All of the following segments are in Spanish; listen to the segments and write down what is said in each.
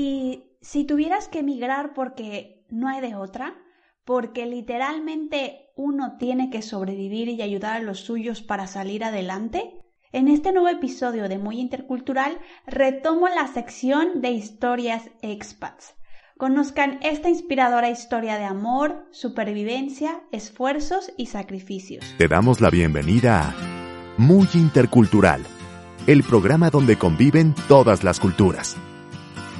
Y si tuvieras que emigrar porque no hay de otra, porque literalmente uno tiene que sobrevivir y ayudar a los suyos para salir adelante, en este nuevo episodio de Muy Intercultural retomo la sección de historias expats. Conozcan esta inspiradora historia de amor, supervivencia, esfuerzos y sacrificios. Te damos la bienvenida a Muy Intercultural, el programa donde conviven todas las culturas.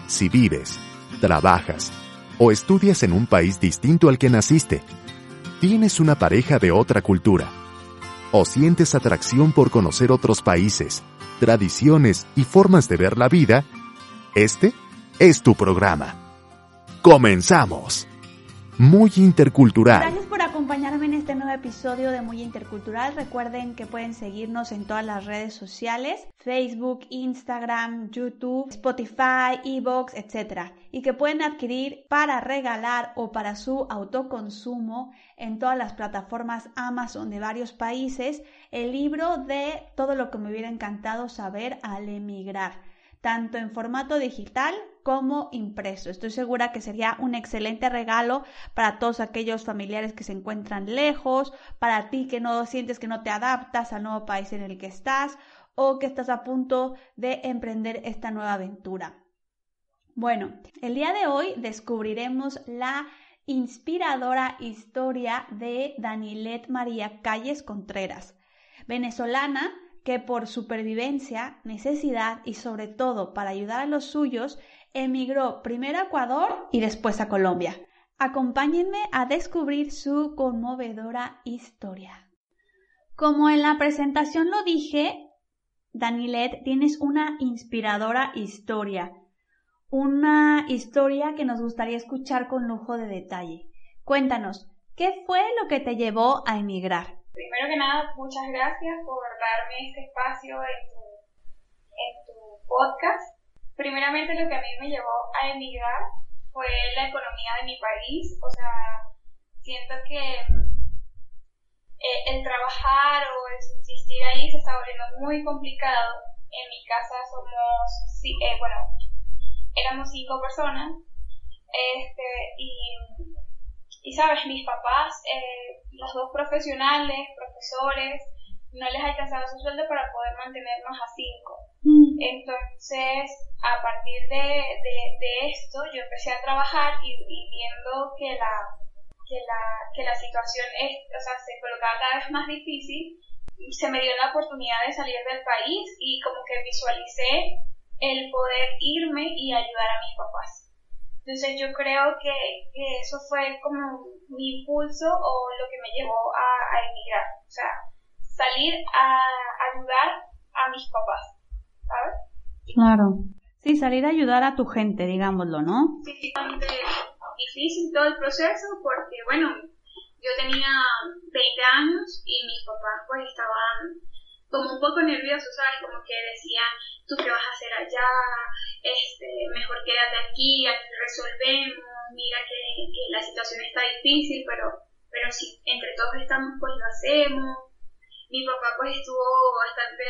Si vives, trabajas o estudias en un país distinto al que naciste, tienes una pareja de otra cultura o sientes atracción por conocer otros países, tradiciones y formas de ver la vida, este es tu programa. Comenzamos. Muy intercultural. Acompañarme en este nuevo episodio de Muy Intercultural. Recuerden que pueden seguirnos en todas las redes sociales, Facebook, Instagram, YouTube, Spotify, Evox, etc. Y que pueden adquirir para regalar o para su autoconsumo en todas las plataformas Amazon de varios países el libro de todo lo que me hubiera encantado saber al emigrar tanto en formato digital como impreso. Estoy segura que sería un excelente regalo para todos aquellos familiares que se encuentran lejos, para ti que no sientes que no te adaptas al nuevo país en el que estás o que estás a punto de emprender esta nueva aventura. Bueno, el día de hoy descubriremos la inspiradora historia de Danilet María Calles Contreras, venezolana que por supervivencia, necesidad y sobre todo para ayudar a los suyos, emigró primero a Ecuador y después a Colombia. Acompáñenme a descubrir su conmovedora historia. Como en la presentación lo dije, Danilet, tienes una inspiradora historia. Una historia que nos gustaría escuchar con lujo de detalle. Cuéntanos, ¿qué fue lo que te llevó a emigrar? Primero que nada, muchas gracias por darme este espacio en tu, en tu podcast. Primeramente lo que a mí me llevó a emigrar fue la economía de mi país, o sea, siento que eh, el trabajar o el subsistir ahí se está volviendo muy complicado. En mi casa somos, eh, bueno, éramos cinco personas, este, y y sabes, mis papás, eh, los dos profesionales, profesores, no les alcanzaba su sueldo para poder mantenernos a cinco. Mm. Entonces, a partir de, de, esto, yo empecé a trabajar y, viendo que la, que la, que la situación es, o sea, se colocaba cada vez más difícil, se me dio la oportunidad de salir del país y como que visualicé el poder irme y ayudar a mis papás. Entonces yo creo que, eso fue como mi impulso o lo que me llevó a, emigrar. O sea, salir a ayudar a mis papás, ¿sabes? Claro. Sí, salir a ayudar a tu gente, digámoslo, ¿no? Sí, sí, difícil todo el proceso porque, bueno, yo tenía 20 años y mis papás pues estaban como un poco nerviosos, ¿sabes? Como que decían, ¿tú qué vas a hacer allá? Este, mejor quédate aquí, aquí resolvemos, mira que, la situación está difícil, pero, pero si entre todos estamos, pues lo hacemos. Mi papá pues estuvo bastante,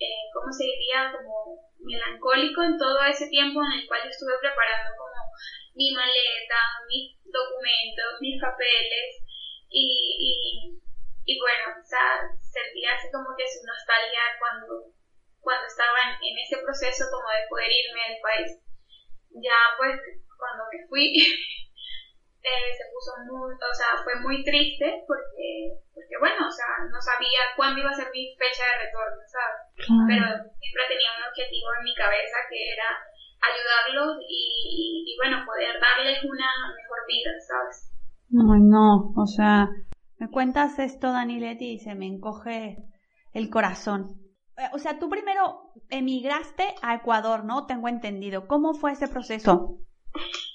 eh, ¿cómo se diría? Como melancólico en todo ese tiempo en el cual yo estuve preparando como mi maleta, mis documentos, mis papeles y y bueno, o sea, sentía así como que su nostalgia cuando, cuando estaba en, ese proceso como de poder irme del país. Ya pues cuando me fui eh, se puso muy, o sea, fue muy triste porque, porque bueno, o sea, no sabía cuándo iba a ser mi fecha de retorno, ¿sabes? Pero siempre tenía un objetivo en mi cabeza que era ayudarlos y, y, bueno, poder darles una mejor vida, ¿sabes? No, no, o sea, me cuentas esto, Daniletti, y se me encoge el corazón. Eh, o sea, tú primero emigraste a Ecuador, ¿no? Tengo entendido. ¿Cómo fue ese proceso?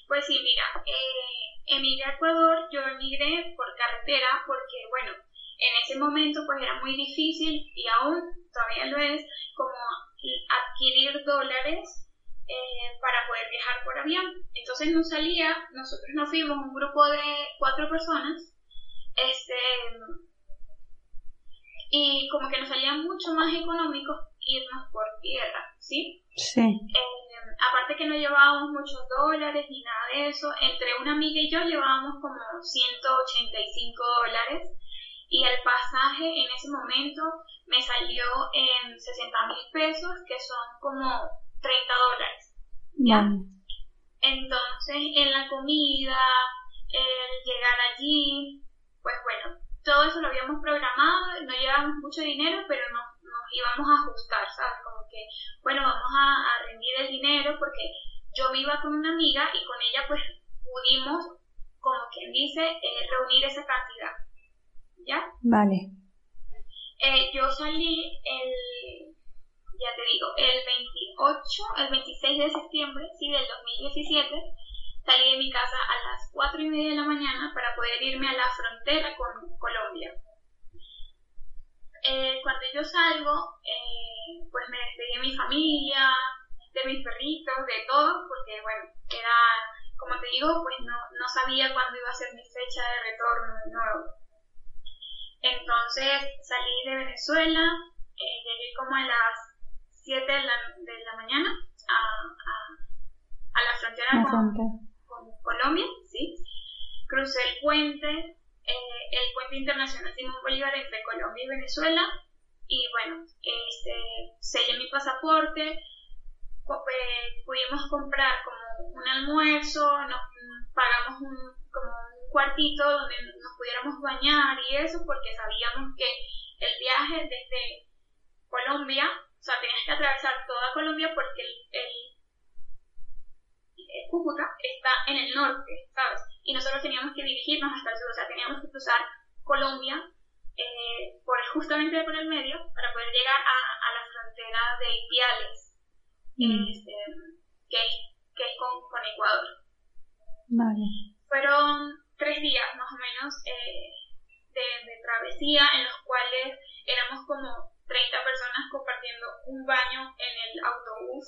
Pues sí, mira, eh, emigré a Ecuador, yo emigré por carretera porque, bueno, en ese momento pues era muy difícil y aún todavía lo es, como adquirir dólares eh, para poder viajar por avión. Entonces no salía, nosotros nos fuimos un grupo de cuatro personas este, y como que nos salía mucho más económico irnos por tierra, ¿sí? Sí. Eh, aparte que no llevábamos muchos dólares ni nada de eso, entre una amiga y yo llevábamos como 185 dólares y el pasaje en ese momento me salió en 60 mil pesos, que son como 30 dólares. ¿ya? Entonces, en la comida, el llegar allí, pues bueno, todo eso lo habíamos programado, no llevábamos mucho dinero, pero nos, nos íbamos a ajustar, ¿sabes? Como que, bueno, vamos a, rendir el dinero porque yo me iba con una amiga y con ella pues pudimos, como quien dice, eh, reunir esa cantidad. ¿Ya? Vale. Eh, yo salí el, ya te digo, el 28, el 26 de septiembre, sí, del 2017, salí de mi casa a las 4 y media de la mañana para poder irme a la frontera con Colombia. Eh, cuando yo salgo, eh, pues me despedí de mi familia, de mis perritos, de todo, porque bueno, era, como te digo, pues no, no sabía cuándo iba a ser mi fecha de retorno de nuevo. Entonces salí de Venezuela, eh, llegué como a las 7 de la, de la mañana a, a, a la frontera con, Colombia, ¿sí? Crucé el puente, eh, el puente internacional Simón Bolívar entre Colombia y Venezuela y bueno, este, sellé mi pasaporte, eh, pudimos comprar como un almuerzo, nos, pagamos un, como un cuartito donde nos pudiéramos bañar y eso, porque sabíamos que el viaje desde Colombia, o sea, tenías que atravesar toda Colombia porque el, el, Cúcuta está en el norte, ¿sabes? Y nosotros teníamos que dirigirnos hasta el sur, o sea, teníamos que cruzar Colombia eh, por justamente por el medio para poder llegar a, a la frontera de Ipiales, mm. este, que, que es con, con Ecuador. Vale. Fueron tres días más o menos eh, de, travesía en los cuales éramos como 30 personas compartiendo un baño en el autobús.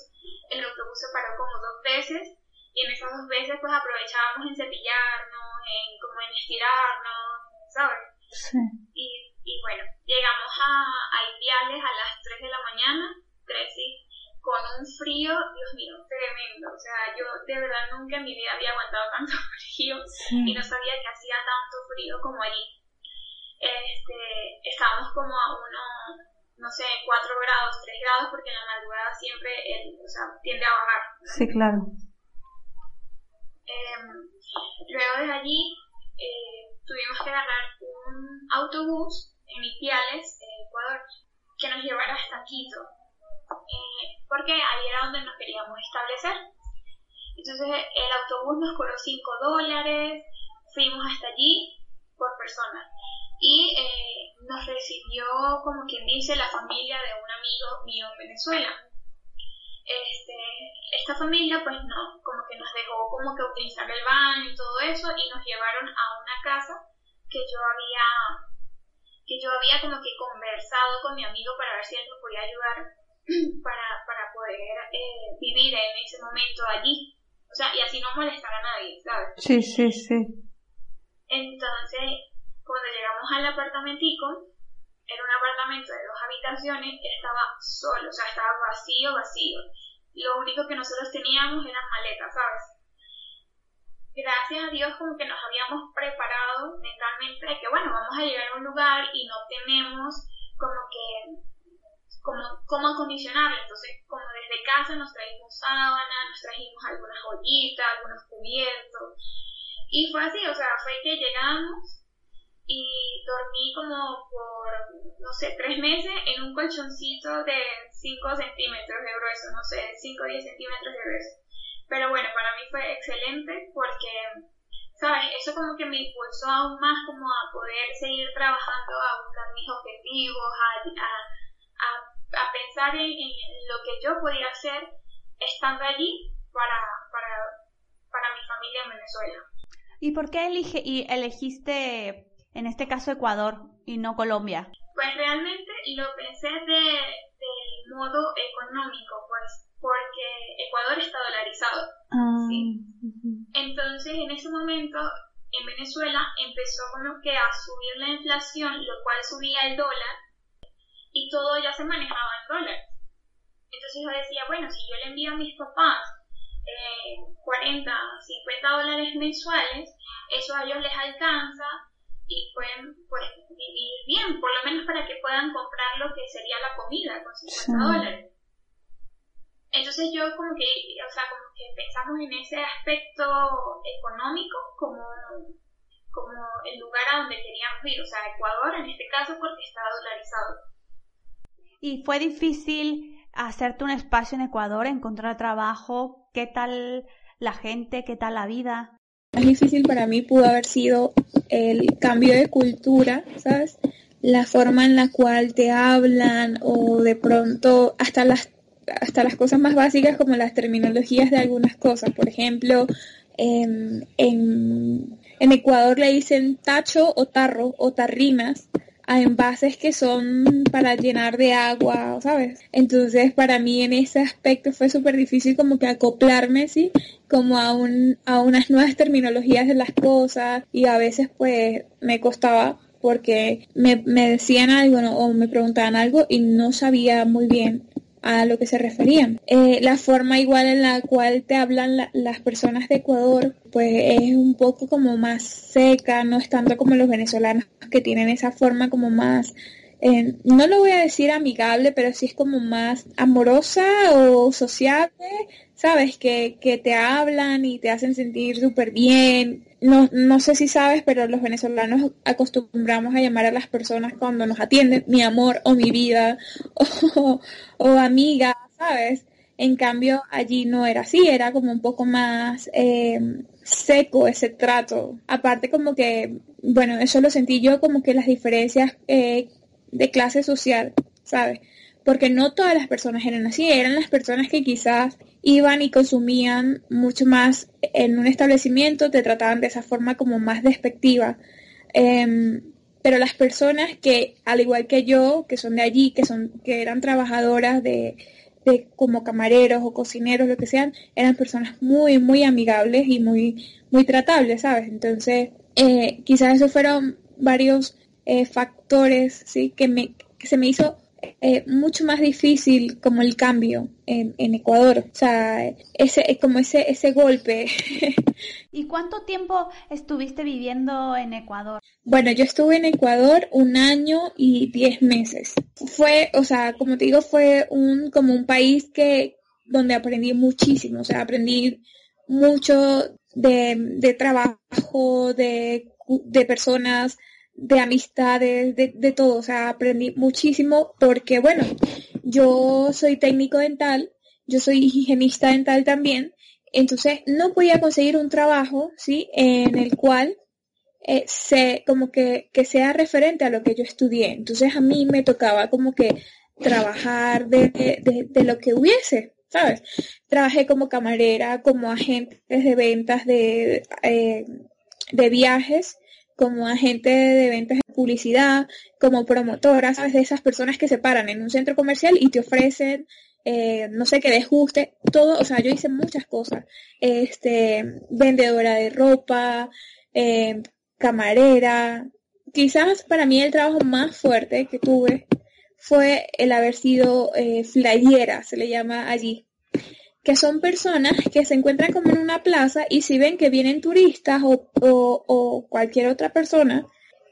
El autobús se paró como dos veces y en esas dos veces pues aprovechábamos en cepillarnos, en como en estirarnos, ¿sabes? Sí. Y, y bueno, llegamos a, a Ipiales a las 3 de la mañana, 3 y con un frío, Dios mío, tremendo. O sea, yo de verdad nunca en mi vida había aguantado tanto frío y no sabía que hacía tanto frío como allí. Este, estábamos como a unos, no sé, 4 grados, 3 grados, porque en la madrugada siempre el, o sea, tiende a bajar. Sí, claro. Em, luego de allí eh, tuvimos que agarrar un autobús en Ipiales, Ecuador, que nos llevara hasta Quito eh, porque ahí era donde nos queríamos establecer. Entonces el autobús nos cobró 5 dólares, fuimos hasta allí por persona y eh, nos recibió, como quien dice, la familia de un amigo mío en Venezuela. Este, esta familia pues no, como que nos dejó como que utilizar el baño y todo eso y nos llevaron a una casa que yo había que yo había como que conversado con mi amigo para ver si él nos podía ayudar para, para poder eh, vivir en ese momento allí. O sea, y así no molestar a nadie, ¿sabes? Sí, sí, sí. Entonces, cuando llegamos al apartamentico, era un apartamento de dos habitaciones que estaba solo, o sea, estaba vacío, vacío. Lo único que nosotros teníamos eran maletas, ¿sabes? Gracias a Dios como que nos habíamos preparado mentalmente de que, bueno, vamos a llegar a un lugar y no tenemos como que cómo, cómo acondicionarla. Entonces, como desde casa nos trajimos sábanas, nos trajimos algunas joyitas, algunos cubiertos. Y fue así, o sea, fue que llegamos y dormí como por, no sé, tres meses en un colchoncito de 5 centímetros de grueso, no sé, 5 o 10 centímetros de grueso. Pero bueno, para mí fue excelente porque, ¿sabes? Eso como que me impulsó aún más como a poder seguir trabajando, a buscar mis objetivos, a, a, a pensar en, lo que yo podía hacer estando allí para, para, para mi familia en Venezuela. ¿Y por qué elige, y elegiste, en este caso, Ecuador y no Colombia? Pues realmente lo pensé de, del modo económico, pues porque Ecuador está dolarizado. Ah, Entonces, en ese momento, en Venezuela empezó como que a subir la inflación, lo cual subía el dólar y todo ya se manejaba en dólares. Entonces yo decía, bueno, si yo le envío a mis papás 40, 50 dólares mensuales, eso a ellos les alcanza y pueden pues, vivir bien, por lo menos para que puedan comprar lo que sería la comida con 50 dólares. Entonces yo como que, o sea, como que pensamos en ese aspecto económico como, como el lugar a donde queríamos ir, o sea, Ecuador en este caso porque está dolarizado. ¿Y fue difícil hacerte un espacio en Ecuador, encontrar trabajo? ¿Qué tal la gente? ¿Qué tal la vida? Más difícil para mí pudo haber sido el cambio de cultura, ¿sabes? La forma en la cual te hablan o de pronto hasta las hasta las cosas más básicas como las terminologías de algunas cosas. Por ejemplo, en, en, Ecuador le dicen tacho o tarro o tarrinas a envases que son para llenar de agua, ¿sabes? Entonces para mí en ese aspecto fue súper difícil como que acoplarme, ¿sí? Como a, un, a unas nuevas terminologías de las cosas y a veces pues me costaba porque me, me decían algo o me preguntaban algo y no sabía muy bien a lo que se referían. Eh, la forma igual en la cual te hablan las personas de Ecuador, pues es un poco como más seca, no es tanto como los venezolanos que tienen esa forma como más eh, no lo voy a decir amigable, pero sí es como más amorosa o sociable, sabes, que, que te hablan y te hacen sentir súper bien, no, no sé si sabes, pero los venezolanos acostumbramos a llamar a las personas cuando nos atienden mi amor o mi vida o, amiga, ¿sabes? En cambio, allí no era así, era como un poco más eh, seco ese trato. Aparte como que, bueno, eso lo sentí yo como que las diferencias eh, de clase social, ¿sabes? Porque no todas las personas eran así, eran las personas que quizás iban y consumían mucho más en un establecimiento, te trataban de esa forma como más despectiva. Em, pero las personas que, al igual que yo, que son de allí, que son, que eran trabajadoras de, como camareros o cocineros, lo que sean, eran personas muy, muy amigables y muy, muy tratables, ¿sabes? Entonces, eh, quizás esos fueron varios eh, factores, ¿sí? Que me, que se me hizo eh, mucho más difícil como el cambio en, Ecuador. O sea, ese, como ese, ese golpe. ¿Y cuánto tiempo estuviste viviendo en Ecuador? Bueno, yo estuve en Ecuador un año y diez meses. Fue, o sea, como te digo, fue un, como un país que, donde aprendí muchísimo. O sea, aprendí mucho de, de trabajo, de, de personas, de amistades, de, de todo, o sea, aprendí muchísimo porque, bueno, yo soy técnico dental, yo soy higienista dental también, entonces no podía conseguir un trabajo, ¿sí? En el cual eh, se, como que, que sea referente a lo que yo estudié. Entonces a mí me tocaba como que trabajar de, de, de lo que hubiese, ¿sabes? Trabajé como camarera, como agente de ventas de, eh, de viajes, como agente de ventas de publicidad, como promotora, ¿sabes? De esas personas que se paran en un centro comercial y te ofrecen, eh, no sé, qué desguste, todo, o sea, yo hice muchas cosas. Este, vendedora de ropa, eh, camarera. Quizás para mí el trabajo más fuerte que tuve fue el haber sido eh, flyera, se le llama allí que son personas que se encuentran como en una plaza y si ven que vienen turistas o, cualquier otra persona,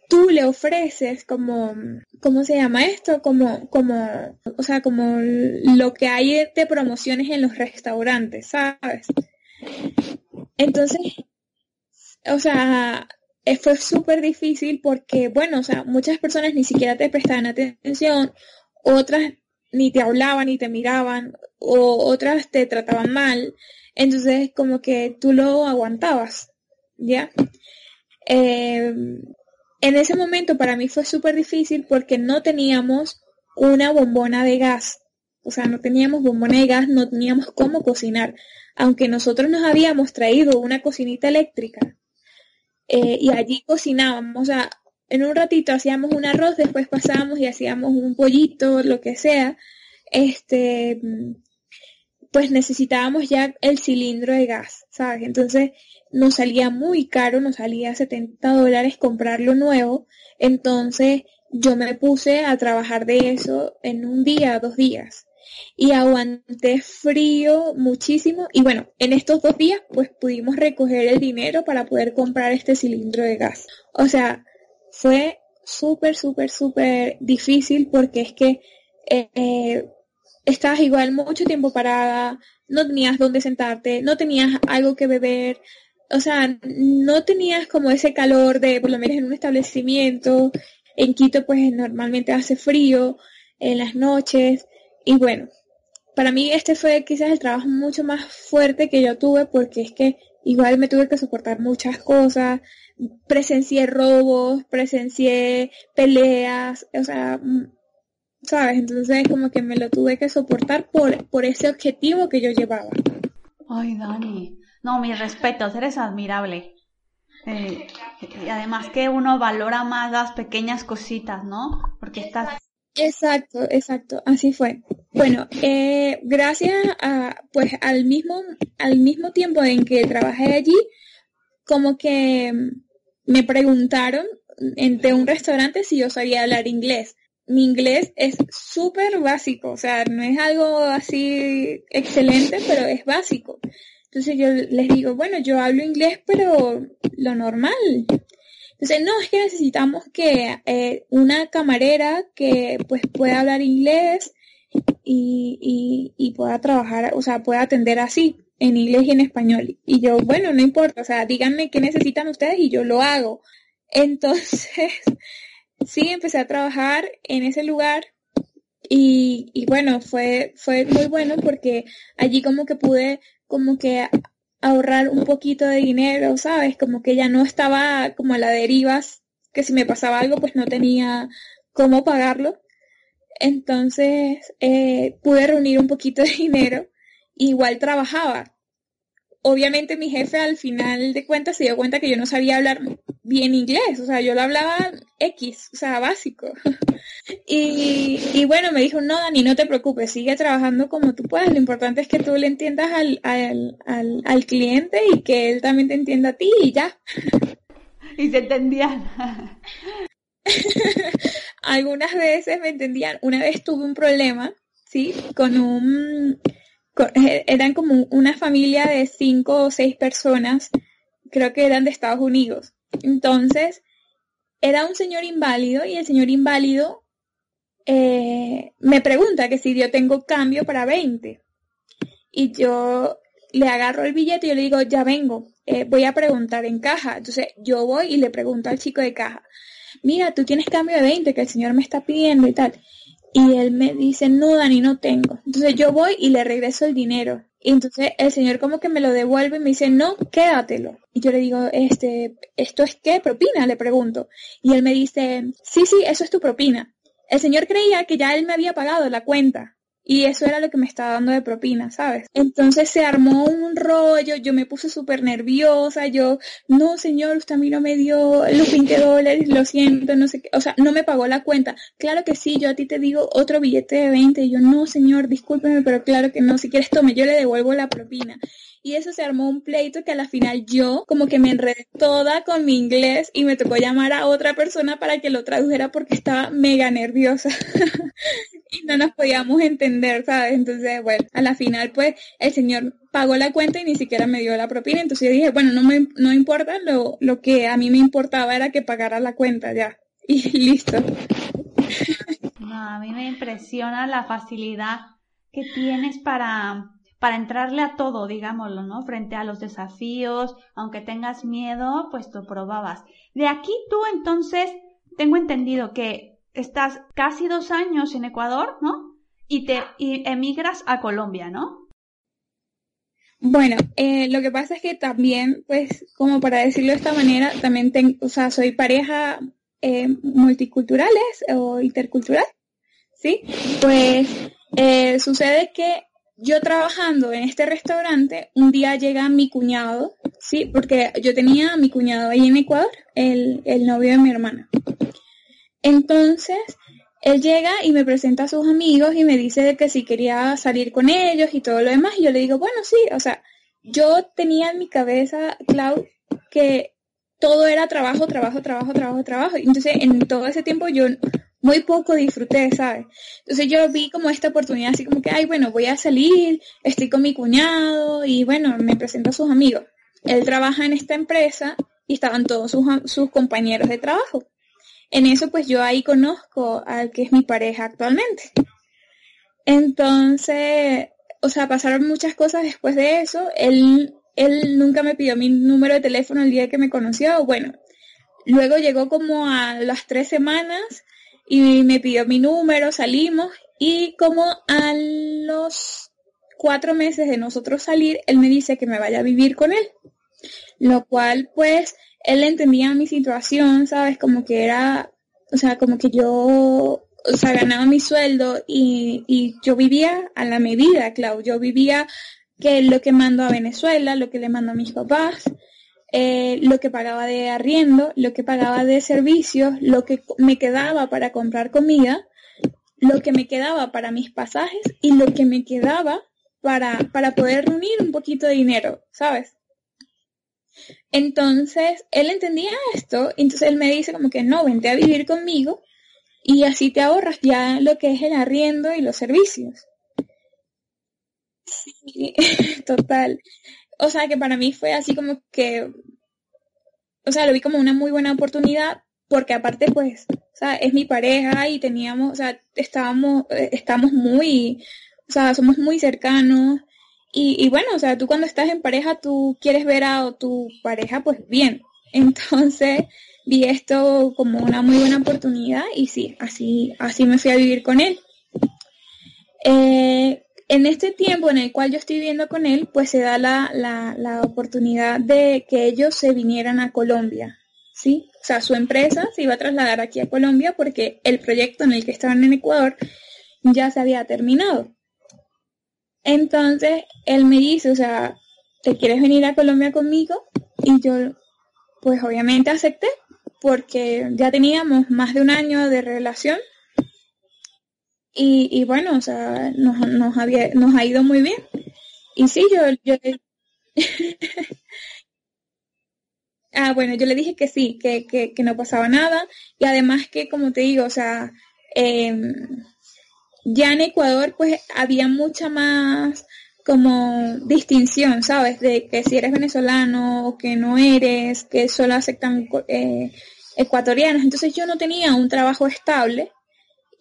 tú le ofreces como, ¿cómo se llama esto? Como, como, o sea, como lo que hay de promociones en los restaurantes, ¿sabes? Entonces, o sea, eh, fue súper difícil porque, bueno, o sea, muchas personas ni siquiera te prestaban atención, otras ni te hablaban ni te miraban o otras te trataban mal. Entonces como que tú lo aguantabas, ¿ya? Em, en ese momento para mí fue súper difícil porque no teníamos una bombona de gas. O sea, no teníamos bombona de gas, no teníamos cómo cocinar. Aunque nosotros nos habíamos traído una cocinita eléctrica eh, y allí cocinábamos, o en un ratito hacíamos un arroz, después pasábamos y hacíamos un pollito, lo que sea, este, pues necesitábamos ya el cilindro de gas, ¿sabes? Entonces nos salía muy caro, nos salía 70 dólares comprarlo nuevo, entonces yo me puse a trabajar de eso en un día, dos días. y aguanté frío muchísimo y bueno, en estos dos días pues pudimos recoger el dinero para poder comprar este cilindro de gas. O sea, fue súper, súper, súper difícil porque es que eh, estabas igual mucho tiempo parada, no tenías dónde sentarte, no tenías algo que beber, o sea, no tenías como ese calor de, por lo menos en un establecimiento, en Quito pues normalmente hace frío en las noches. Y bueno, para mí este fue quizás el trabajo mucho más fuerte que yo tuve porque es que igual me tuve que soportar muchas cosas, presencié robos, presencié peleas, o sea, mm, ¿sabes? Entonces como que me lo tuve que soportar por, por ese objetivo que yo llevaba. Ay, Dani, no, mis respetos, eres admirable. Eh, y además que uno valora más las pequeñas cositas, ¿no? Porque estás... Exacto, exacto, así fue. Bueno, eh, gracias a, pues al mismo, al mismo tiempo en que trabajé allí, como que me preguntaron entre un restaurante si yo sabía hablar inglés. Mi inglés es súper básico, o sea, no es algo así excelente, pero es básico. Entonces yo les digo, bueno, yo hablo inglés, pero lo normal. Entonces, no, es que necesitamos que eh, una camarera que pues pueda hablar inglés y, y, pueda trabajar, o sea, pueda atender así, en inglés y en español. Y yo, bueno, no importa, o sea, díganme qué necesitan ustedes y yo lo hago. Entonces, sí, empecé a trabajar en ese lugar y, y bueno, fue, fue muy bueno porque allí como que pude como que ahorrar un poquito de dinero, ¿sabes? Como que ya no estaba como a la deriva, que si me pasaba algo pues no tenía cómo pagarlo. Entonces eh, pude reunir un poquito de dinero, igual trabajaba obviamente mi jefe al final de cuentas se dio cuenta que yo no sabía hablar bien inglés, o sea, yo lo hablaba X, o sea, básico. y, y, bueno, me dijo, no, Dani, no te preocupes, sigue trabajando como tú puedas, lo importante es que tú le entiendas al, al, al, al cliente y que él también te entienda a ti y ya. y se entendían. Algunas veces me entendían. Una vez tuve un problema, ¿sí? Con un eran como una familia de cinco o seis personas, creo que eran de Estados Unidos. Entonces, era un señor inválido y el señor inválido eh, me pregunta que si yo tengo cambio para 20. Y yo le agarro el billete y yo le digo, ya vengo, eh, voy a preguntar en caja. Entonces yo voy y le pregunto al chico de caja, mira, tú tienes cambio de 20 que el señor me está pidiendo y tal. Y él me dice, no, Dani, no tengo. Entonces yo voy y le regreso el dinero. Y entonces el señor como que me lo devuelve y me dice, no, quédatelo. Y yo le digo, este, ¿esto es qué? ¿Propina? Le pregunto. Y él me dice, sí, sí, eso es tu propina. El señor creía que ya él me había pagado la cuenta. Y eso era lo que me estaba dando de propina, ¿sabes? Entonces se armó un rollo, yo me puse súper nerviosa, yo, no señor, usted a mí no me dio los 20 dólares, lo siento, no sé qué, o sea, no me pagó la cuenta. Claro que sí, yo a ti te digo otro billete de 20, y yo, no señor, discúlpeme, pero claro que no, si quieres tome, yo le devuelvo la propina y eso se armó un pleito que a la final yo como que me enredé toda con mi inglés y me tocó llamar a otra persona para que lo tradujera porque estaba mega nerviosa y no nos podíamos entender, ¿sabes? Entonces, bueno, a la final pues el señor pagó la cuenta y ni siquiera me dio la propina, entonces yo dije, bueno, no me no importa, lo, lo que a mí me importaba era que pagara la cuenta ya y listo. a mí me impresiona la facilidad que tienes para para entrarle a todo, digámoslo, ¿no? Frente a los desafíos, aunque tengas miedo, pues tú probabas. De aquí tú entonces, tengo entendido que estás casi dos años en Ecuador, ¿no? Y te y emigras a Colombia, ¿no? Bueno, eh, lo que pasa es que también, pues, como para decirlo de esta manera, también tengo, o sea, soy pareja eh, multiculturales o intercultural, ¿sí? Pues eh, sucede que yo trabajando en este restaurante, un día llega mi cuñado, sí, porque yo tenía a mi cuñado ahí en Ecuador, el, el novio de mi hermana. Entonces, él llega y me presenta a sus amigos y me dice que si quería salir con ellos y todo lo demás. Y yo le digo, bueno, sí, o sea, yo tenía en mi cabeza, Clau, que todo era trabajo, trabajo, trabajo, trabajo, trabajo. Entonces, en todo ese tiempo yo muy poco disfruté, ¿sabes? Entonces yo vi como esta oportunidad, así como que, ay, bueno, voy a salir, estoy con mi cuñado y bueno, me presento a sus amigos. Él trabaja en esta empresa y estaban todos sus, sus compañeros de trabajo. En eso pues yo ahí conozco al que es mi pareja actualmente. Entonces, o sea, pasaron muchas cosas después de eso. Él, él nunca me pidió mi número de teléfono el día que me conoció. Bueno, luego llegó como a las tres semanas y me pidió mi número, salimos y como a los cuatro meses de nosotros salir, él me dice que me vaya a vivir con él. Lo cual pues él entendía mi situación, ¿sabes? Como que era, o sea, como que yo, ganaba mi sueldo y, y yo vivía a la medida, Clau. Yo vivía que lo que mando a Venezuela, lo que le mando a mis papás, eh, lo que pagaba de arriendo, lo que pagaba de servicios, lo que me quedaba para comprar comida, lo que me quedaba para mis pasajes y lo que me quedaba para, para poder reunir un poquito de dinero, ¿sabes? Entonces, él entendía esto, entonces él me dice como que no, vente a vivir conmigo y así te ahorras ya lo que es el arriendo y los servicios. Sí, total. O sea que para mí fue así como que, o sea, lo vi como una muy buena oportunidad porque aparte pues, o sea, es mi pareja y teníamos, o sea, estábamos, eh, estamos muy, o sea, somos muy cercanos y, y, bueno, o sea, tú cuando estás en pareja, tú quieres ver a tu pareja pues bien. Entonces vi esto como una muy buena oportunidad y sí, así, así me fui a vivir con él. Eh, en este tiempo en el cual yo estoy viviendo con él, pues se da la, la, la oportunidad de que ellos se vinieran a Colombia, ¿sí? O sea, su empresa se iba a trasladar aquí a Colombia porque el proyecto en el que estaban en Ecuador ya se había terminado. Entonces, él me dice, o sea, ¿te quieres venir a Colombia conmigo? Y yo, pues obviamente acepté, porque ya teníamos más de un año de relación. Y, y bueno, o sea, nos, nos, había, nos ha ido muy bien. Y sí, yo, yo ah, bueno, yo le dije que sí, que, que, que, no pasaba nada. Y además que, como te digo, o sea, eh, ya en Ecuador pues había mucha más como distinción, ¿sabes? De que si eres venezolano o que no eres, que solo aceptan eh, ecuatorianos. Entonces yo no tenía un trabajo estable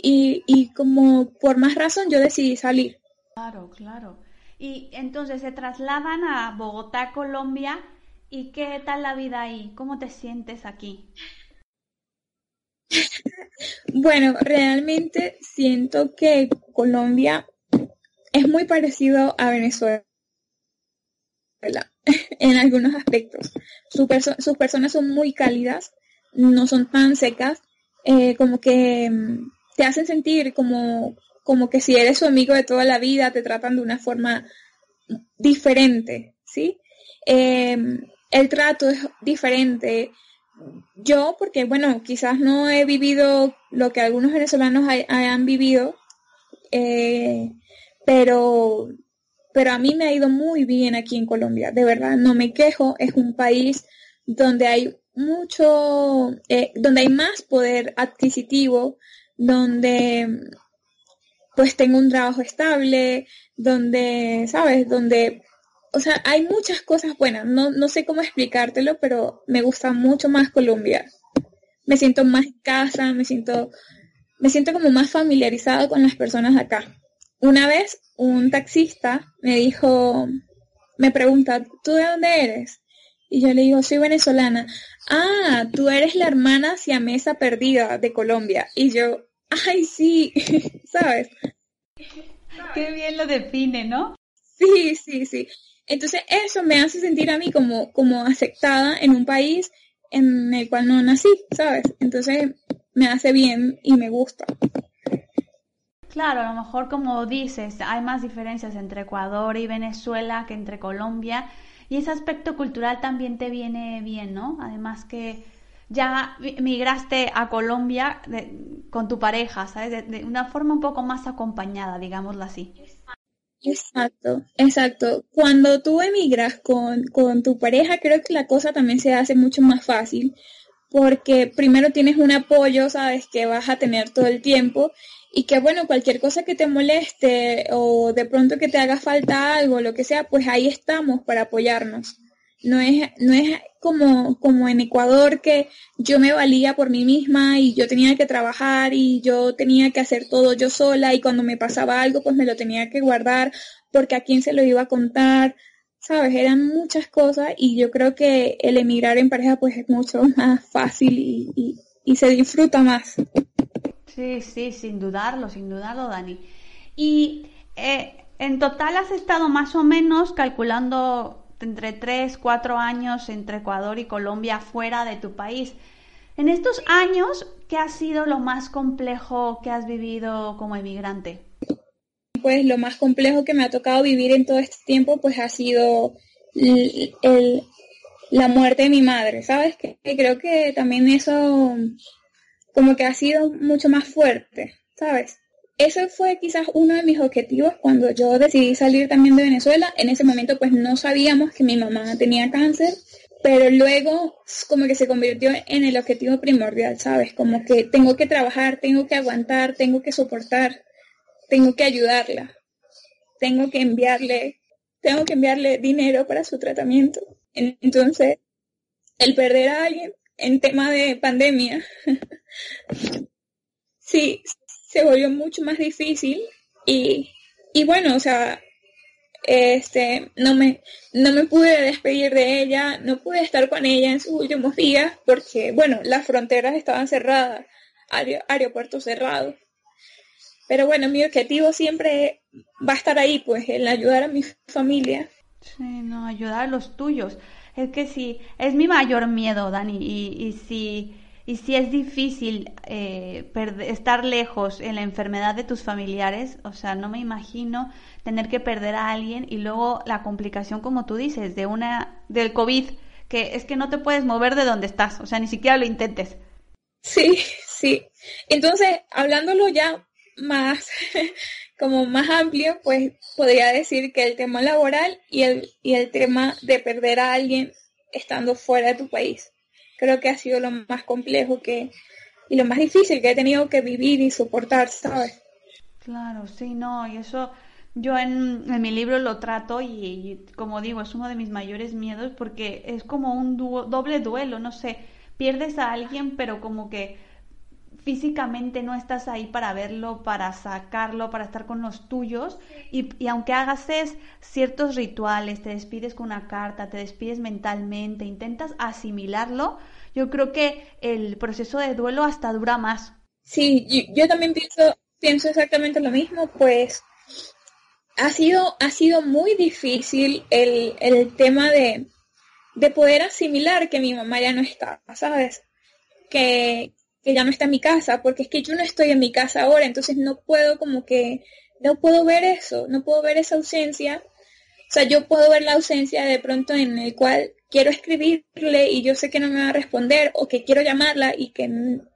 y, y como por más razón yo decidí salir. Claro, claro. Y entonces se trasladan a Bogotá, Colombia. ¿Y qué tal la vida ahí? ¿Cómo te sientes aquí? Bueno, realmente siento que Colombia es muy parecido a Venezuela en algunos aspectos. sus personas son muy cálidas, no son tan secas, eh, como que mm, te hacen sentir como, como que si eres su amigo de toda la vida, te tratan de una forma diferente, ¿sí? Eh, el trato es diferente, yo, porque bueno, quizás no he vivido lo que algunos venezolanos hayan vivido, eh, pero, pero a mí me ha ido muy bien aquí en Colombia, de verdad, no me quejo, es un país donde hay mucho, eh, donde hay más poder adquisitivo, donde pues tengo un trabajo estable, donde, ¿sabes? Donde o sea, hay muchas cosas buenas. No, no sé cómo explicártelo, pero me gusta mucho más Colombia. Me siento más en casa, me siento, me siento como más familiarizado con las personas de acá. Una vez un taxista me dijo, me pregunta, ¿tú de dónde eres? Y yo le digo, soy venezolana. Ah, tú eres la hermana siamesa perdida de Colombia. Y yo, ay, sí, ¿sabes? Qué bien lo define, ¿no? Sí, sí, sí. Entonces eso me hace sentir a mí como, como aceptada en un país en el cual no nací, ¿sabes? Entonces me hace bien y me gusta. Claro, a lo mejor como dices, hay más diferencias entre Ecuador y Venezuela que entre Colombia y ese aspecto cultural también te viene bien, ¿no? Además que ya migraste a Colombia con tu pareja, ¿sabes? de, una forma un poco más acompañada, digámoslo así. Exacto, exacto. Cuando tú emigras con, con tu pareja, creo que la cosa también se hace mucho más fácil, porque primero tienes un apoyo, sabes, que vas a tener todo el tiempo y que bueno, cualquier cosa que te moleste o de pronto que te haga falta algo, lo que sea, pues ahí estamos para apoyarnos. No es, no es como, como en Ecuador que yo me valía por mí misma y yo tenía que trabajar y yo tenía que hacer todo yo sola y cuando me pasaba algo pues me lo tenía que guardar porque a quién se lo iba a contar, sabes, eran muchas cosas y yo creo que el emigrar en pareja pues es mucho más fácil y, y se disfruta más. Sí, sí, sin dudarlo, sin dudarlo, Dani. Y eh, en total has estado más o menos calculando entre 3, 4 años entre Ecuador y Colombia fuera de tu país. En estos años, ¿qué ha sido lo más complejo que has vivido como emigrante? Pues lo más complejo que me ha tocado vivir en todo este tiempo, pues ha sido el, la muerte de mi madre, ¿sabes? Que, creo que también eso como que ha sido mucho más fuerte, ¿sabes? Eso fue quizás uno de mis objetivos cuando yo decidí salir también de Venezuela. En ese momento pues no sabíamos que mi mamá tenía cáncer, pero luego como que se convirtió en el objetivo primordial, ¿sabes? Como que tengo que trabajar, tengo que aguantar, tengo que soportar, tengo que ayudarla, tengo que enviarle, tengo que enviarle dinero para su tratamiento. Entonces, el perder a alguien en tema de pandemia, sí, se volvió mucho más difícil y, y bueno, o sea, este, no me, no me pude despedir de ella, no pude estar con ella en sus últimos días porque, bueno, las fronteras estaban cerradas, aeropuertos cerrados. Pero bueno, mi objetivo siempre va a estar ahí, pues, en ayudar a mi familia. Sí, no, ayudar a los tuyos. Es que sí, es mi mayor miedo, Dani, y, y si y si es difícil eh, estar lejos en la enfermedad de tus familiares, o sea, no me imagino tener que perder a alguien y luego la complicación, como tú dices, de una del COVID, que es que no te puedes mover de donde estás, o sea, ni siquiera lo intentes. Sí, sí. Entonces, hablándolo ya más, como más amplio, pues podría decir que el tema laboral y el, y el tema de perder a alguien estando fuera de tu país creo que ha sido lo más complejo que y lo más difícil que he tenido que vivir y soportar, ¿sabes? Claro, sí, no, y eso yo en, en mi libro lo trato y, como digo, es uno de mis mayores miedos porque es como un doble duelo, no sé, pierdes a alguien pero como que físicamente no estás ahí para verlo, para sacarlo, para estar con los tuyos y, aunque hagas ciertos rituales, te despides con una carta, te despides mentalmente, intentas asimilarlo, yo creo que el proceso de duelo hasta dura más. Sí, yo, también pienso, pienso exactamente lo mismo, pues ha sido, ha sido muy difícil el, el tema de, de poder asimilar que mi mamá ya no está, ¿sabes? Que, que ya no está en mi casa, porque es que yo no estoy en mi casa ahora, entonces no puedo como que, no puedo ver eso, no puedo ver esa ausencia. O sea, yo puedo ver la ausencia de pronto en el cual quiero escribirle y yo sé que no me va a responder o que quiero llamarla y que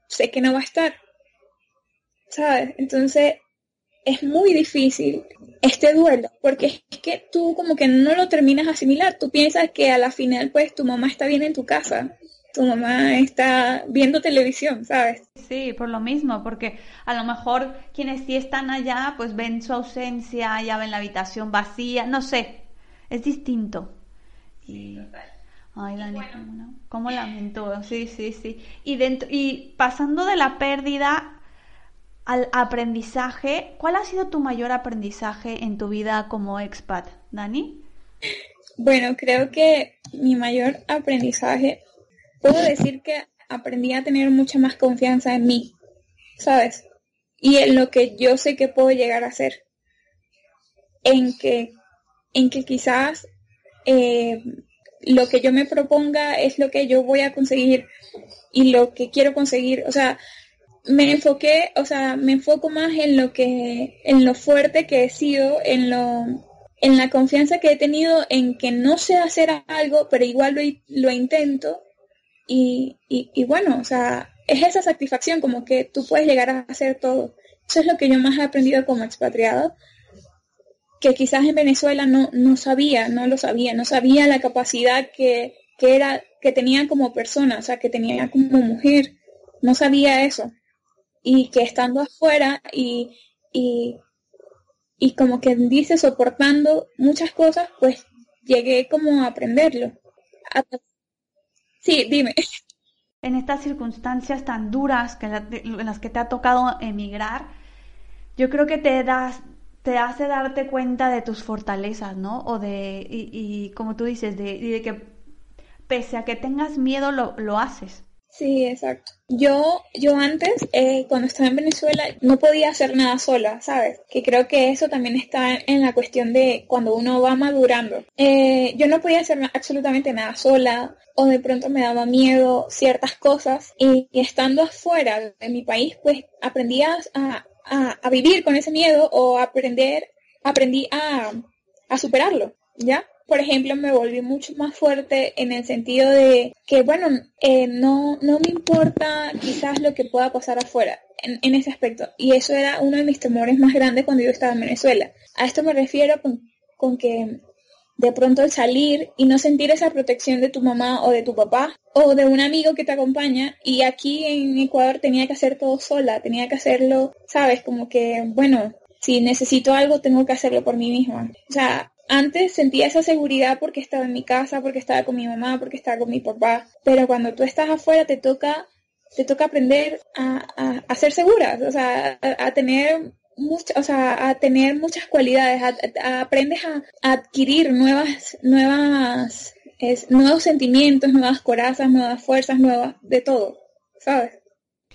sé que no va a estar. ¿Sabes? Entonces es muy difícil este duelo porque es que tú como que no lo terminas asimilar. Tú piensas que a la final pues tu mamá está bien en tu casa. Tu mamá está viendo televisión, ¿sabes? Sí, por lo mismo, porque a lo mejor quienes sí están allá, pues ven su ausencia, ya ven la habitación vacía, no sé, es distinto. Sí, total. Ay, la bueno. ¿cómo lamento? Sí, sí, sí. Y, dentro, y pasando de la pérdida al aprendizaje, ¿cuál ha sido tu mayor aprendizaje en tu vida como expat, Dani? Bueno, creo que mi mayor aprendizaje, puedo decir que aprendí a tener mucha más confianza en mí, ¿sabes? Y en lo que yo sé que puedo llegar a ser. En que, en que quizás eh, lo que yo me proponga es lo que yo voy a conseguir y lo que quiero conseguir. O sea, me enfoqué, o sea, me enfoco más en lo que, en lo fuerte que he sido, en lo, en la confianza que he tenido en que no sé hacer algo, pero igual lo, lo intento. Y, y, bueno, o sea, es esa satisfacción como que tú puedes llegar a hacer todo. Eso es lo que yo más he aprendido como expatriado que quizás en Venezuela no, no sabía, no lo sabía, no sabía la capacidad que, que era, que tenía como persona, o sea, que tenía como mujer. No sabía eso. Y que estando afuera y, y, y como que dice soportando muchas cosas, pues llegué como a aprenderlo. Sí, dime. En estas circunstancias tan duras que en las que te ha tocado emigrar, yo creo que te das te hace darte cuenta de tus fortalezas, ¿no? O de, y, como tú dices, de, de, que pese a que tengas miedo, lo, lo haces. Sí, exacto. Yo, yo antes, eh, cuando estaba en Venezuela, no podía hacer nada sola, ¿sabes? Que creo que eso también está en la cuestión de cuando uno va madurando. Eh, yo no podía hacer absolutamente nada sola, o de pronto me daba miedo ciertas cosas, y, estando afuera de mi país, pues aprendí a, a, vivir con ese miedo o aprender, aprendí a, a superarlo, ¿ya? Por ejemplo, me volví mucho más fuerte en el sentido de que, bueno, eh, no, no me importa quizás lo que pueda pasar afuera en, ese aspecto. Y eso era uno de mis temores más grandes cuando yo estaba en Venezuela. A esto me refiero con, con que de pronto el salir y no sentir esa protección de tu mamá o de tu papá o de un amigo que te acompaña y aquí en Ecuador tenía que hacer todo sola, tenía que hacerlo, sabes, como que, bueno, si necesito algo tengo que hacerlo por mí misma. O sea, antes sentía esa seguridad porque estaba en mi casa, porque estaba con mi mamá, porque estaba con mi papá, pero cuando tú estás afuera te toca, te toca aprender a, a, ser segura, o sea, a, tener mucha, o sea, a tener muchas cualidades, aprendes a, adquirir nuevas, nuevas, nuevos sentimientos, nuevas corazas, nuevas fuerzas, nuevas, de todo, ¿sabes?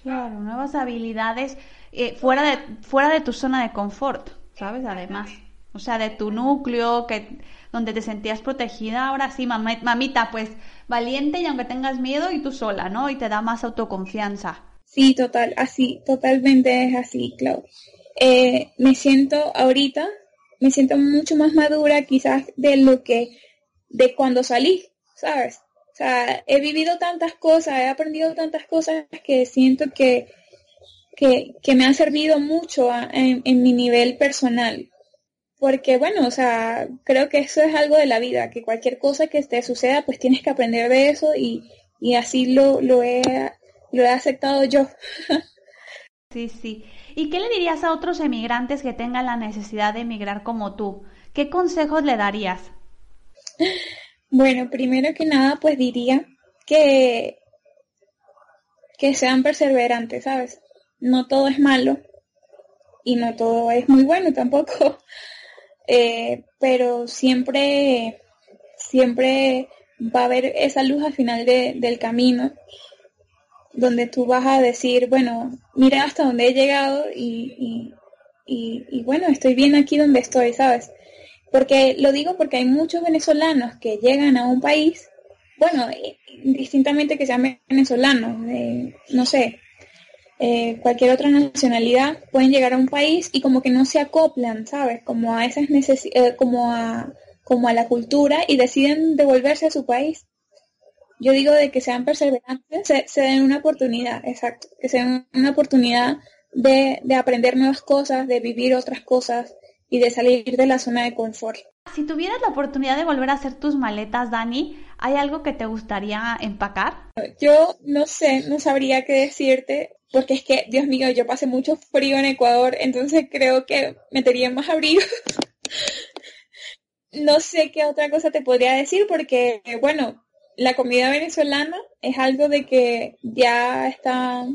Claro, nuevas habilidades eh, fuera de, fuera de tu zona de confort, ¿sabes? Además. O sea, de tu núcleo, que, donde te sentías protegida, ahora sí, mamita, pues valiente y aunque tengas miedo y tú sola, ¿no? Y te da más autoconfianza. Sí, total, así, totalmente es así, Clau. Eh, me siento ahorita, me siento mucho más madura quizás de lo que, de cuando salí, ¿sabes? O sea, he vivido tantas cosas, he aprendido tantas cosas que siento que, que, me han servido mucho en mi nivel personal porque bueno, o sea, creo que eso es algo de la vida, que cualquier cosa que te suceda, pues tienes que aprender de eso y, y así lo, lo, he, lo he aceptado yo. sí, sí. ¿Y qué le dirías a otros emigrantes que tengan la necesidad de emigrar como tú? ¿Qué consejos le darías? Bueno, primero que nada, pues diría que, que sean perseverantes, ¿sabes? No todo es malo y no todo es muy bueno tampoco. Eh, pero siempre, siempre va a haber esa luz al final del camino, donde tú vas a decir, bueno, mira hasta dónde he llegado y, y, bueno, estoy bien aquí donde estoy, ¿sabes? Porque lo digo porque hay muchos venezolanos que llegan a un país, bueno, eh, distintamente que sean venezolanos, no sé, eh, cualquier otra nacionalidad, pueden llegar a un país y como que no se acoplan, ¿sabes? Como a esas necesidades, eh, como a, como a la cultura y deciden devolverse a su país. Yo digo de que sean perseverantes, se, den una oportunidad, exacto, que se den una oportunidad de, de aprender nuevas cosas, de vivir otras cosas y de salir de la zona de confort. Si tuvieras la oportunidad de volver a hacer tus maletas, Dani, ¿hay algo que te gustaría empacar? Yo no sé, no sabría qué decirte porque es que, Dios mío, yo pasé mucho frío en Ecuador, entonces creo que metería más abrigo. no sé qué otra cosa te podría decir, porque, bueno, la comida venezolana es algo de que ya está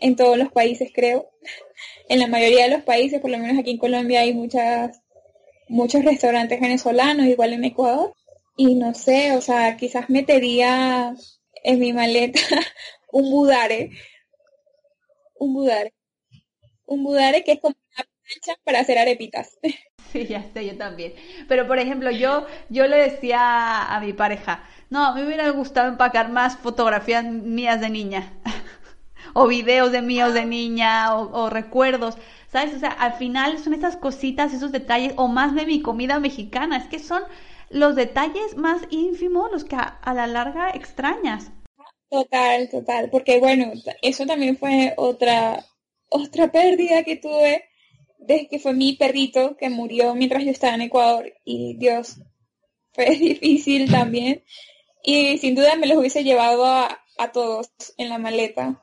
en todos los países, creo. En la mayoría de los países, por lo menos aquí en Colombia, hay muchas, muchos restaurantes venezolanos, igual en Ecuador. Y no sé, o sea, quizás metería en mi maleta un budare, un budare. Un budare que es como una plancha para hacer arepitas. Sí, ya sé, yo también. Pero por ejemplo, yo, yo le decía a mi pareja, no, me hubiera gustado empacar más fotografías mías de niña. o videos de míos de niña, o, recuerdos. ¿Sabes? O sea, al final son esas cositas, esos detalles, o más de mi comida mexicana. Es que son los detalles más ínfimos los que a la larga extrañas. Total, total, porque bueno, eso también fue otra, otra pérdida que tuve desde que fue mi perrito que murió mientras yo estaba en Ecuador y Dios, fue difícil también. y sin duda me los hubiese llevado a, a todos en la maleta.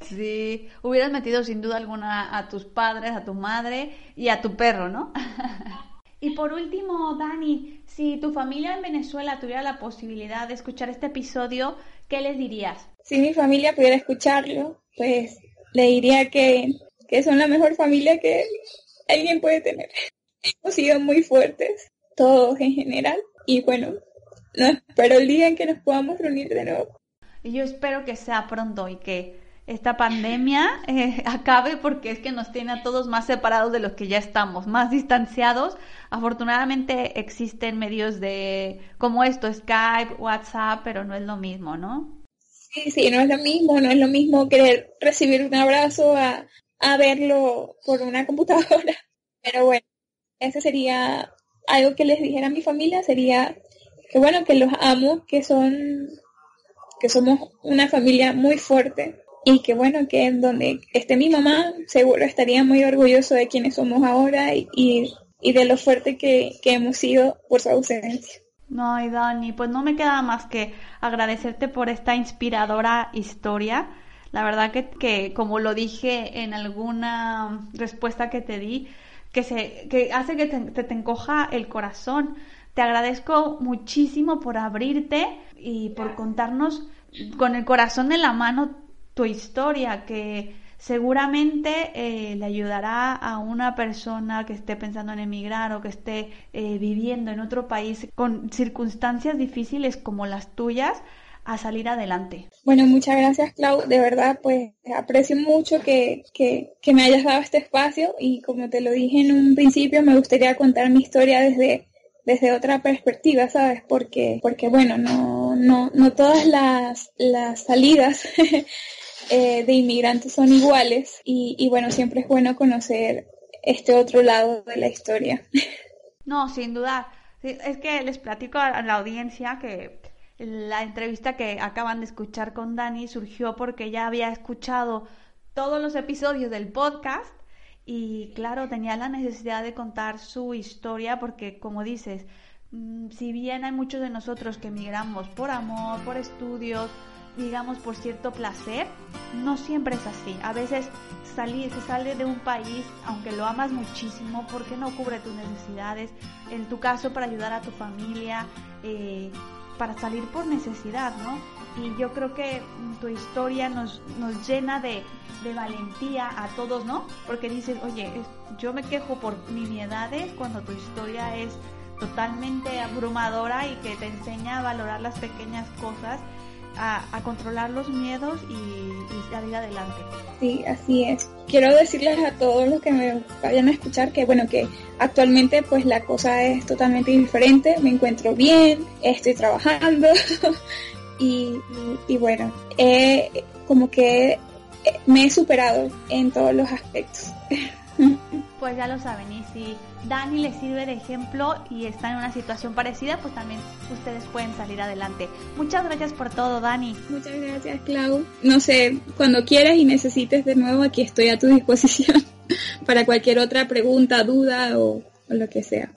Sí, hubieras metido sin duda alguna a tus padres, a tu madre y a tu perro, ¿no? y por último, Dani, si tu familia en Venezuela tuviera la posibilidad de escuchar este episodio, ¿qué les dirías? Si mi familia pudiera escucharlo, pues le diría que, que son la mejor familia que alguien puede tener. Hemos sido muy fuertes, todos en general, y bueno, no espero el día en que nos podamos reunir de nuevo. Y yo espero que sea pronto y que esta pandemia eh, acabe porque es que nos tiene a todos más separados de los que ya estamos, más distanciados. Afortunadamente existen medios de como esto, Skype, WhatsApp, pero no es lo mismo, ¿no? Sí, sí, no es lo mismo, no es lo mismo querer recibir un abrazo a, a verlo por una computadora. Pero bueno, ese sería algo que les dijera a mi familia, sería que bueno, que los amo, que son, que somos una familia muy fuerte y que bueno, que donde esté mi mamá, seguro estaría muy orgulloso de quienes somos ahora y, y de lo fuerte que, que hemos sido por su ausencia. No, y Dani, pues no me queda más que agradecerte por esta inspiradora historia. La verdad que, que como lo dije en alguna respuesta que te di, que, se, que hace que te, te encoja el corazón. Te agradezco muchísimo por abrirte y por contarnos con el corazón en la mano tu historia, que seguramente eh, le ayudará a una persona que esté pensando en emigrar o que esté eh, viviendo en otro país con circunstancias difíciles como las tuyas a salir adelante. Bueno, muchas gracias Clau, de verdad pues aprecio mucho que, que, que, me hayas dado este espacio y como te lo dije en un principio me gustaría contar mi historia desde, desde otra perspectiva, ¿sabes? Porque, porque bueno, no, no, no todas las, las salidas eh, de inmigrantes son iguales y, y bueno, siempre es bueno conocer este otro lado de la historia. No, sin duda. Es que les platico a la audiencia que la entrevista que acaban de escuchar con Dani surgió porque ya había escuchado todos los episodios del podcast y claro, tenía la necesidad de contar su historia porque como dices, mm, si bien hay muchos de nosotros que emigramos por amor, por estudios, digamos, por cierto placer, no siempre es así. A veces salir, se sale de un país, aunque lo amas muchísimo, porque no cubre tus necesidades. En tu caso, para ayudar a tu familia, eh, para salir por necesidad, ¿no? Y yo creo que tu historia nos, nos llena de, de valentía a todos, ¿no? Porque dices, oye, yo me quejo por nimiedades cuando tu historia es totalmente abrumadora y que te enseña a valorar las pequeñas cosas a, controlar los miedos y, y, salir adelante. Sí, así es. Quiero decirles a todos los que me vayan a escuchar que bueno, que actualmente pues la cosa es totalmente diferente, me encuentro bien, estoy trabajando y, bueno, como que me he superado en todos los aspectos. Pues ya lo saben, y si Dani les sirve de ejemplo y está en una situación parecida, pues también ustedes pueden salir adelante. Muchas gracias por todo, Dani. Muchas gracias, Clau. No sé, cuando quieras y necesites de nuevo, aquí estoy a tu disposición para cualquier otra pregunta, duda o, o lo que sea.